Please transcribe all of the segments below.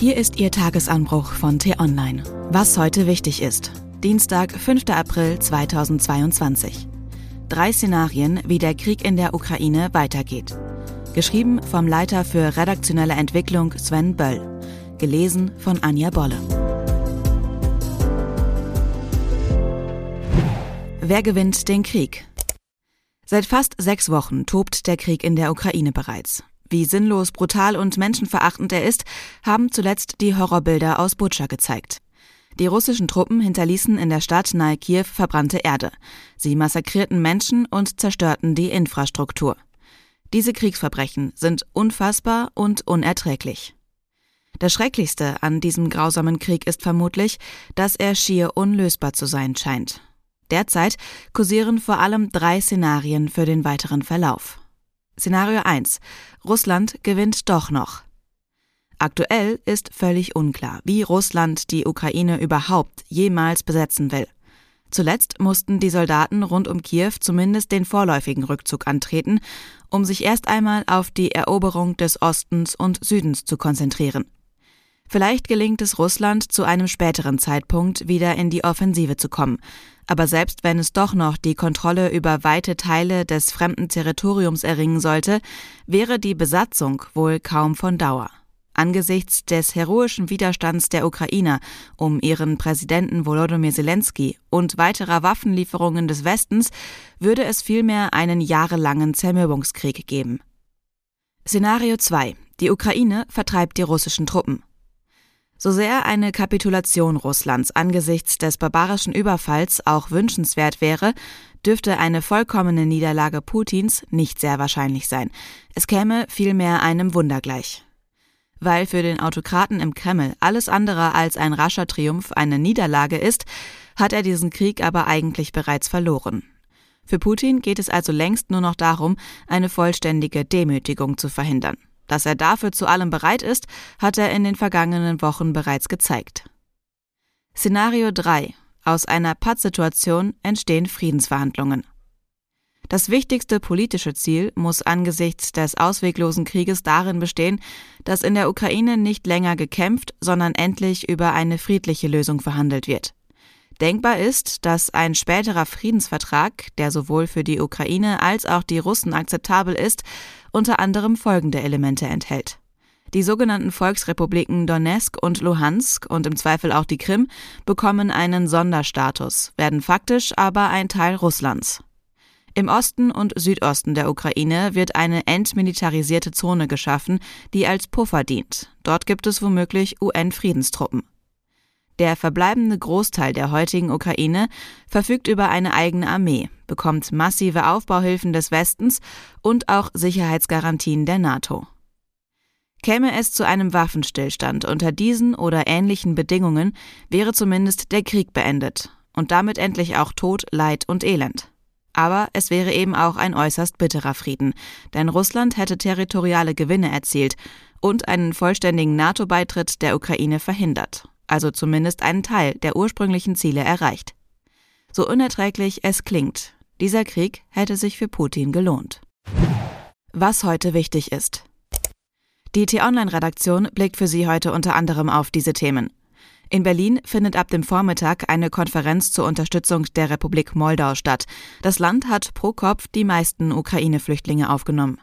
Hier ist Ihr Tagesanbruch von T-Online. Was heute wichtig ist. Dienstag, 5. April 2022. Drei Szenarien, wie der Krieg in der Ukraine weitergeht. Geschrieben vom Leiter für redaktionelle Entwicklung Sven Böll. Gelesen von Anja Bolle. Wer gewinnt den Krieg? Seit fast sechs Wochen tobt der Krieg in der Ukraine bereits. Wie sinnlos, brutal und menschenverachtend er ist, haben zuletzt die Horrorbilder aus Butscha gezeigt. Die russischen Truppen hinterließen in der Stadt nahe Kiew verbrannte Erde. Sie massakrierten Menschen und zerstörten die Infrastruktur. Diese Kriegsverbrechen sind unfassbar und unerträglich. Das Schrecklichste an diesem grausamen Krieg ist vermutlich, dass er schier unlösbar zu sein scheint. Derzeit kursieren vor allem drei Szenarien für den weiteren Verlauf. Szenario 1. Russland gewinnt doch noch. Aktuell ist völlig unklar, wie Russland die Ukraine überhaupt jemals besetzen will. Zuletzt mussten die Soldaten rund um Kiew zumindest den vorläufigen Rückzug antreten, um sich erst einmal auf die Eroberung des Ostens und Südens zu konzentrieren. Vielleicht gelingt es Russland zu einem späteren Zeitpunkt wieder in die Offensive zu kommen, aber selbst wenn es doch noch die Kontrolle über weite Teile des fremden Territoriums erringen sollte, wäre die Besatzung wohl kaum von Dauer. Angesichts des heroischen Widerstands der Ukrainer um ihren Präsidenten Volodymyr Zelensky und weiterer Waffenlieferungen des Westens würde es vielmehr einen jahrelangen Zermürbungskrieg geben. Szenario 2. Die Ukraine vertreibt die russischen Truppen. So sehr eine Kapitulation Russlands angesichts des barbarischen Überfalls auch wünschenswert wäre, dürfte eine vollkommene Niederlage Putins nicht sehr wahrscheinlich sein. Es käme vielmehr einem Wunder gleich. Weil für den Autokraten im Kreml alles andere als ein rascher Triumph eine Niederlage ist, hat er diesen Krieg aber eigentlich bereits verloren. Für Putin geht es also längst nur noch darum, eine vollständige Demütigung zu verhindern. Dass er dafür zu allem bereit ist, hat er in den vergangenen Wochen bereits gezeigt. Szenario 3. Aus einer Pattsituation entstehen Friedensverhandlungen. Das wichtigste politische Ziel muss angesichts des ausweglosen Krieges darin bestehen, dass in der Ukraine nicht länger gekämpft, sondern endlich über eine friedliche Lösung verhandelt wird. Denkbar ist, dass ein späterer Friedensvertrag, der sowohl für die Ukraine als auch die Russen akzeptabel ist, unter anderem folgende Elemente enthält. Die sogenannten Volksrepubliken Donetsk und Luhansk und im Zweifel auch die Krim bekommen einen Sonderstatus, werden faktisch aber ein Teil Russlands. Im Osten und Südosten der Ukraine wird eine entmilitarisierte Zone geschaffen, die als Puffer dient. Dort gibt es womöglich UN-Friedenstruppen. Der verbleibende Großteil der heutigen Ukraine verfügt über eine eigene Armee, bekommt massive Aufbauhilfen des Westens und auch Sicherheitsgarantien der NATO. Käme es zu einem Waffenstillstand unter diesen oder ähnlichen Bedingungen, wäre zumindest der Krieg beendet und damit endlich auch Tod, Leid und Elend. Aber es wäre eben auch ein äußerst bitterer Frieden, denn Russland hätte territoriale Gewinne erzielt und einen vollständigen NATO-Beitritt der Ukraine verhindert also zumindest einen Teil der ursprünglichen Ziele erreicht. So unerträglich es klingt, dieser Krieg hätte sich für Putin gelohnt. Was heute wichtig ist. Die T-Online-Redaktion blickt für Sie heute unter anderem auf diese Themen. In Berlin findet ab dem Vormittag eine Konferenz zur Unterstützung der Republik Moldau statt. Das Land hat pro Kopf die meisten Ukraine-Flüchtlinge aufgenommen.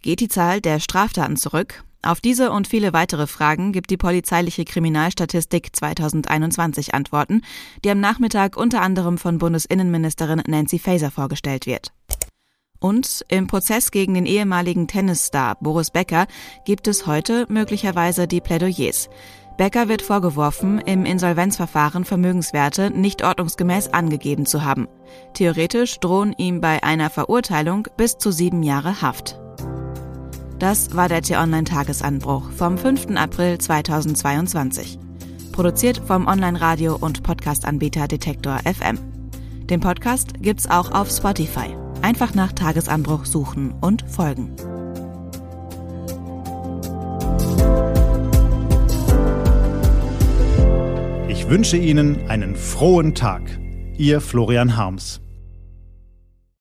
Geht die Zahl der Straftaten zurück? Auf diese und viele weitere Fragen gibt die polizeiliche Kriminalstatistik 2021 Antworten, die am Nachmittag unter anderem von Bundesinnenministerin Nancy Faeser vorgestellt wird. Und im Prozess gegen den ehemaligen Tennisstar Boris Becker gibt es heute möglicherweise die Plädoyers. Becker wird vorgeworfen, im Insolvenzverfahren Vermögenswerte nicht ordnungsgemäß angegeben zu haben. Theoretisch drohen ihm bei einer Verurteilung bis zu sieben Jahre Haft. Das war der T-Online-Tagesanbruch vom 5. April 2022. Produziert vom Online-Radio- und Podcast-Anbieter Detektor FM. Den Podcast gibt's auch auf Spotify. Einfach nach Tagesanbruch suchen und folgen. Ich wünsche Ihnen einen frohen Tag. Ihr Florian Harms.